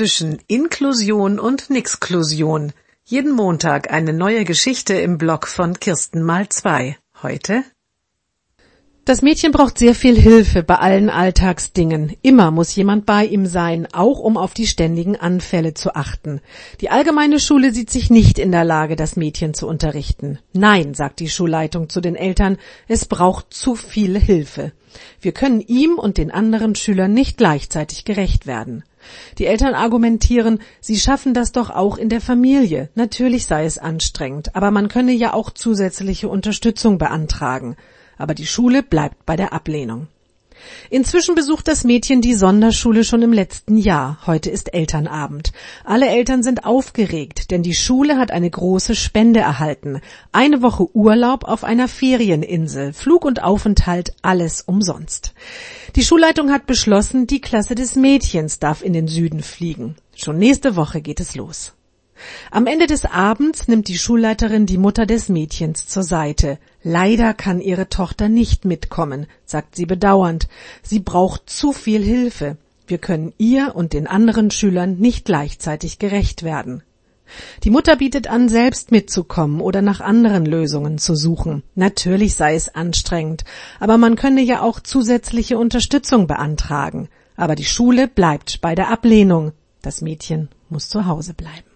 zwischen Inklusion und Nixklusion. Jeden Montag eine neue Geschichte im Blog von Kirsten mal zwei. Heute das Mädchen braucht sehr viel Hilfe bei allen Alltagsdingen. Immer muss jemand bei ihm sein, auch um auf die ständigen Anfälle zu achten. Die allgemeine Schule sieht sich nicht in der Lage, das Mädchen zu unterrichten. Nein, sagt die Schulleitung zu den Eltern, es braucht zu viel Hilfe. Wir können ihm und den anderen Schülern nicht gleichzeitig gerecht werden. Die Eltern argumentieren, sie schaffen das doch auch in der Familie. Natürlich sei es anstrengend, aber man könne ja auch zusätzliche Unterstützung beantragen aber die Schule bleibt bei der Ablehnung. Inzwischen besucht das Mädchen die Sonderschule schon im letzten Jahr. Heute ist Elternabend. Alle Eltern sind aufgeregt, denn die Schule hat eine große Spende erhalten. Eine Woche Urlaub auf einer Ferieninsel, Flug und Aufenthalt, alles umsonst. Die Schulleitung hat beschlossen, die Klasse des Mädchens darf in den Süden fliegen. Schon nächste Woche geht es los. Am Ende des Abends nimmt die Schulleiterin die Mutter des Mädchens zur Seite. Leider kann ihre Tochter nicht mitkommen, sagt sie bedauernd. Sie braucht zu viel Hilfe. Wir können ihr und den anderen Schülern nicht gleichzeitig gerecht werden. Die Mutter bietet an, selbst mitzukommen oder nach anderen Lösungen zu suchen. Natürlich sei es anstrengend, aber man könne ja auch zusätzliche Unterstützung beantragen. Aber die Schule bleibt bei der Ablehnung. Das Mädchen muss zu Hause bleiben.